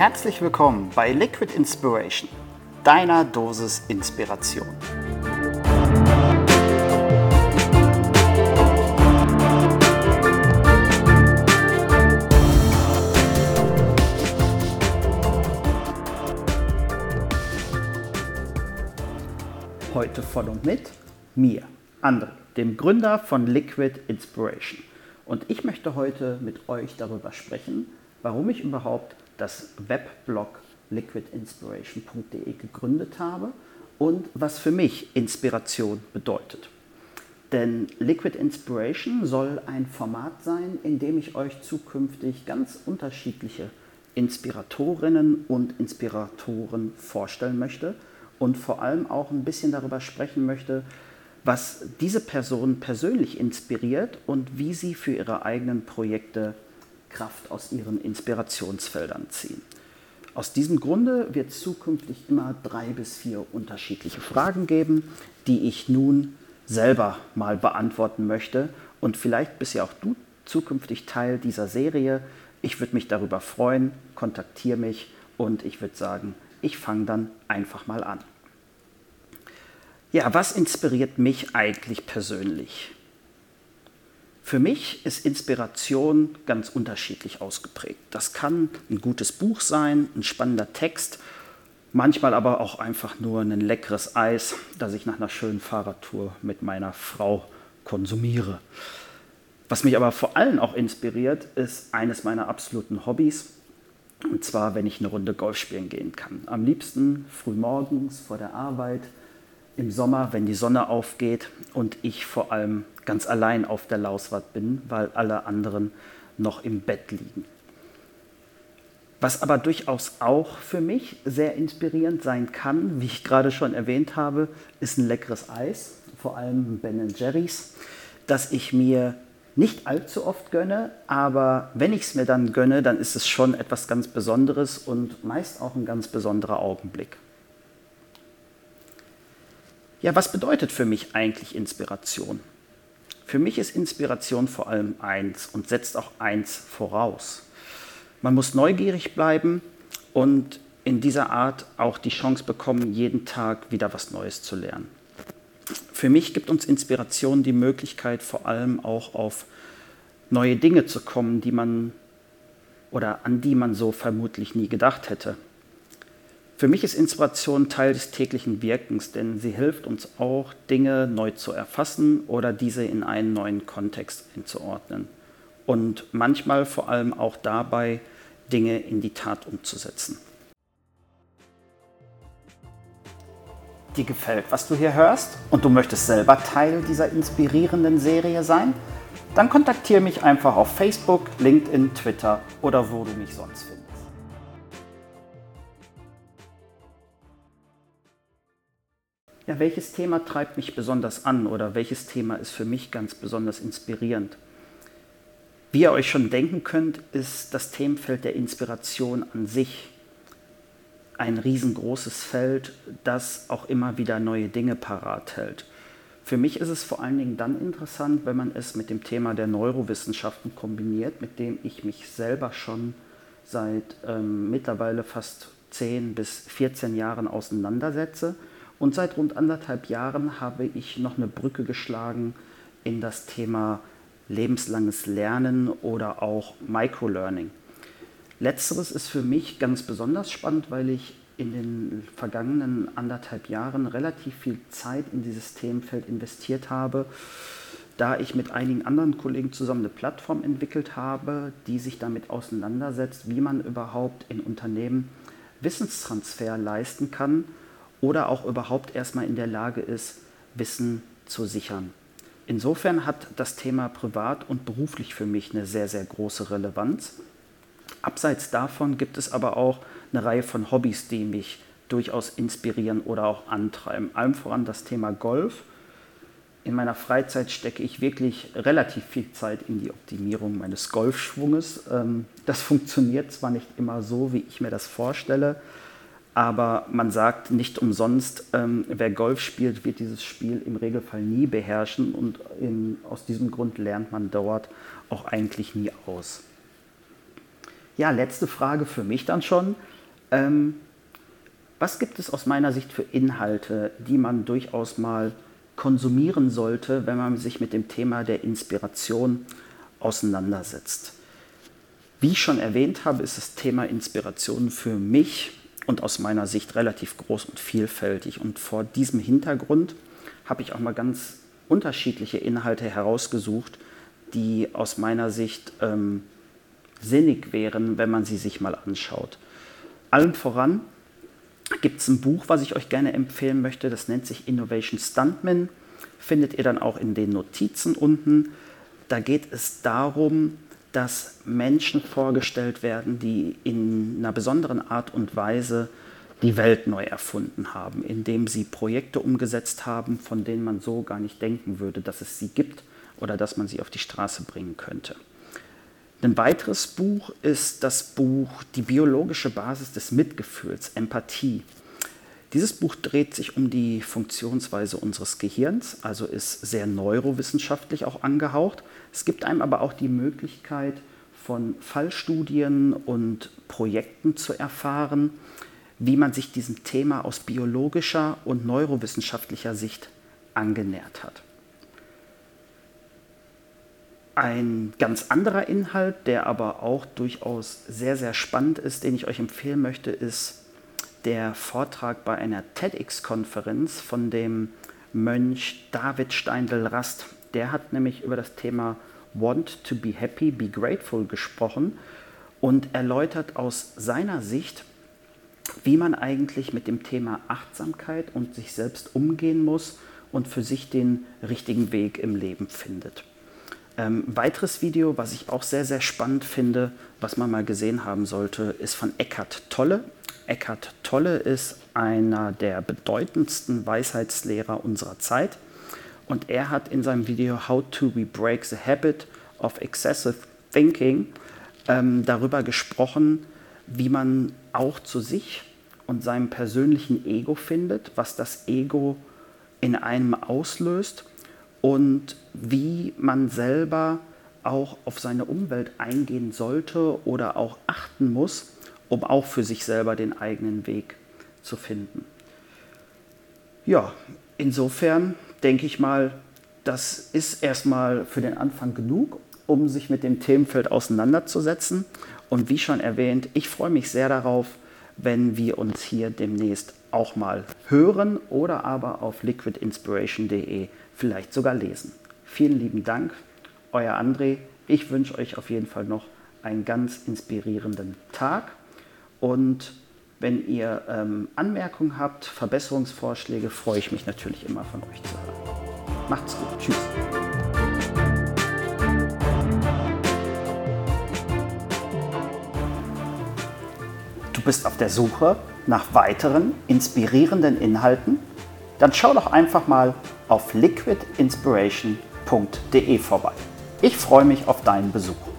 Herzlich willkommen bei Liquid Inspiration, deiner Dosis Inspiration. Heute von und mit mir, André, dem Gründer von Liquid Inspiration. Und ich möchte heute mit euch darüber sprechen, warum ich überhaupt das Webblog liquidinspiration.de gegründet habe und was für mich Inspiration bedeutet. Denn Liquid Inspiration soll ein Format sein, in dem ich euch zukünftig ganz unterschiedliche Inspiratorinnen und Inspiratoren vorstellen möchte und vor allem auch ein bisschen darüber sprechen möchte, was diese Person persönlich inspiriert und wie sie für ihre eigenen Projekte Kraft aus ihren Inspirationsfeldern ziehen. Aus diesem Grunde wird es zukünftig immer drei bis vier unterschiedliche Fragen geben, die ich nun selber mal beantworten möchte. Und vielleicht bist ja auch du zukünftig Teil dieser Serie. Ich würde mich darüber freuen. Kontaktiere mich und ich würde sagen, ich fange dann einfach mal an. Ja, was inspiriert mich eigentlich persönlich? Für mich ist Inspiration ganz unterschiedlich ausgeprägt. Das kann ein gutes Buch sein, ein spannender Text, manchmal aber auch einfach nur ein leckeres Eis, das ich nach einer schönen Fahrradtour mit meiner Frau konsumiere. Was mich aber vor allem auch inspiriert, ist eines meiner absoluten Hobbys, und zwar, wenn ich eine Runde Golf spielen gehen kann. Am liebsten früh morgens vor der Arbeit im Sommer, wenn die Sonne aufgeht und ich vor allem ganz allein auf der Lauswart bin, weil alle anderen noch im Bett liegen. Was aber durchaus auch für mich sehr inspirierend sein kann, wie ich gerade schon erwähnt habe, ist ein leckeres Eis, vor allem Ben Jerry's, das ich mir nicht allzu oft gönne, aber wenn ich es mir dann gönne, dann ist es schon etwas ganz Besonderes und meist auch ein ganz besonderer Augenblick. Ja, was bedeutet für mich eigentlich Inspiration? Für mich ist Inspiration vor allem eins und setzt auch eins voraus. Man muss neugierig bleiben und in dieser Art auch die Chance bekommen, jeden Tag wieder was Neues zu lernen. Für mich gibt uns Inspiration die Möglichkeit, vor allem auch auf neue Dinge zu kommen, die man oder an die man so vermutlich nie gedacht hätte. Für mich ist Inspiration Teil des täglichen Wirkens, denn sie hilft uns auch, Dinge neu zu erfassen oder diese in einen neuen Kontext einzuordnen. Und manchmal vor allem auch dabei, Dinge in die Tat umzusetzen. Dir gefällt, was du hier hörst und du möchtest selber Teil dieser inspirierenden Serie sein? Dann kontaktiere mich einfach auf Facebook, LinkedIn, Twitter oder wo du mich sonst findest. Ja, welches Thema treibt mich besonders an oder welches Thema ist für mich ganz besonders inspirierend? Wie ihr euch schon denken könnt, ist das Themenfeld der Inspiration an sich ein riesengroßes Feld, das auch immer wieder neue Dinge parat hält. Für mich ist es vor allen Dingen dann interessant, wenn man es mit dem Thema der Neurowissenschaften kombiniert, mit dem ich mich selber schon seit ähm, mittlerweile fast 10 bis 14 Jahren auseinandersetze und seit rund anderthalb Jahren habe ich noch eine Brücke geschlagen in das Thema lebenslanges Lernen oder auch Microlearning. Letzteres ist für mich ganz besonders spannend, weil ich in den vergangenen anderthalb Jahren relativ viel Zeit in dieses Themenfeld investiert habe, da ich mit einigen anderen Kollegen zusammen eine Plattform entwickelt habe, die sich damit auseinandersetzt, wie man überhaupt in Unternehmen Wissenstransfer leisten kann oder auch überhaupt erstmal in der Lage ist, Wissen zu sichern. Insofern hat das Thema privat und beruflich für mich eine sehr, sehr große Relevanz. Abseits davon gibt es aber auch eine Reihe von Hobbys, die mich durchaus inspirieren oder auch antreiben. Allem voran das Thema Golf. In meiner Freizeit stecke ich wirklich relativ viel Zeit in die Optimierung meines Golfschwunges. Ähm, das funktioniert zwar nicht immer so, wie ich mir das vorstelle, aber man sagt nicht umsonst, ähm, wer Golf spielt, wird dieses Spiel im Regelfall nie beherrschen und in, aus diesem Grund lernt man dort auch eigentlich nie aus. ja, letzte Frage für mich dann schon. Ähm, was gibt es aus meiner Sicht für Inhalte, die man durchaus mal konsumieren sollte, wenn man sich mit dem Thema der Inspiration auseinandersetzt? Wie ich schon erwähnt habe, ist das Thema Inspiration für mich und aus meiner Sicht relativ groß und vielfältig. Und vor diesem Hintergrund habe ich auch mal ganz unterschiedliche Inhalte herausgesucht, die aus meiner Sicht ähm, sinnig wären, wenn man sie sich mal anschaut. Allen voran gibt es ein Buch, was ich euch gerne empfehlen möchte, das nennt sich Innovation Stuntman, findet ihr dann auch in den Notizen unten. Da geht es darum, dass Menschen vorgestellt werden, die in einer besonderen Art und Weise die Welt neu erfunden haben, indem sie Projekte umgesetzt haben, von denen man so gar nicht denken würde, dass es sie gibt oder dass man sie auf die Straße bringen könnte. Ein weiteres Buch ist das Buch Die biologische Basis des Mitgefühls, Empathie. Dieses Buch dreht sich um die Funktionsweise unseres Gehirns, also ist sehr neurowissenschaftlich auch angehaucht. Es gibt einem aber auch die Möglichkeit, von Fallstudien und Projekten zu erfahren, wie man sich diesem Thema aus biologischer und neurowissenschaftlicher Sicht angenähert hat. Ein ganz anderer Inhalt, der aber auch durchaus sehr, sehr spannend ist, den ich euch empfehlen möchte, ist der Vortrag bei einer TEDx-Konferenz von dem Mönch David Steindl-Rast. Der hat nämlich über das Thema Want to be happy, be grateful gesprochen und erläutert aus seiner Sicht, wie man eigentlich mit dem Thema Achtsamkeit und sich selbst umgehen muss und für sich den richtigen Weg im Leben findet. Ähm, weiteres Video, was ich auch sehr, sehr spannend finde, was man mal gesehen haben sollte, ist von Eckhart Tolle. Eckhart Tolle ist einer der bedeutendsten Weisheitslehrer unserer Zeit. Und er hat in seinem Video How to We Break the Habit of Excessive Thinking ähm, darüber gesprochen, wie man auch zu sich und seinem persönlichen Ego findet, was das Ego in einem auslöst und wie man selber auch auf seine Umwelt eingehen sollte oder auch achten muss, um auch für sich selber den eigenen Weg zu finden. Ja, insofern denke ich mal, das ist erstmal für den Anfang genug, um sich mit dem Themenfeld auseinanderzusetzen. Und wie schon erwähnt, ich freue mich sehr darauf, wenn wir uns hier demnächst auch mal hören oder aber auf liquidinspiration.de vielleicht sogar lesen. Vielen lieben Dank, euer André. Ich wünsche euch auf jeden Fall noch einen ganz inspirierenden Tag und wenn ihr ähm, Anmerkungen habt, Verbesserungsvorschläge, freue ich mich natürlich immer von euch zu hören. Macht's gut. Tschüss. Du bist auf der Suche nach weiteren inspirierenden Inhalten? Dann schau doch einfach mal auf liquidinspiration.de vorbei. Ich freue mich auf deinen Besuch.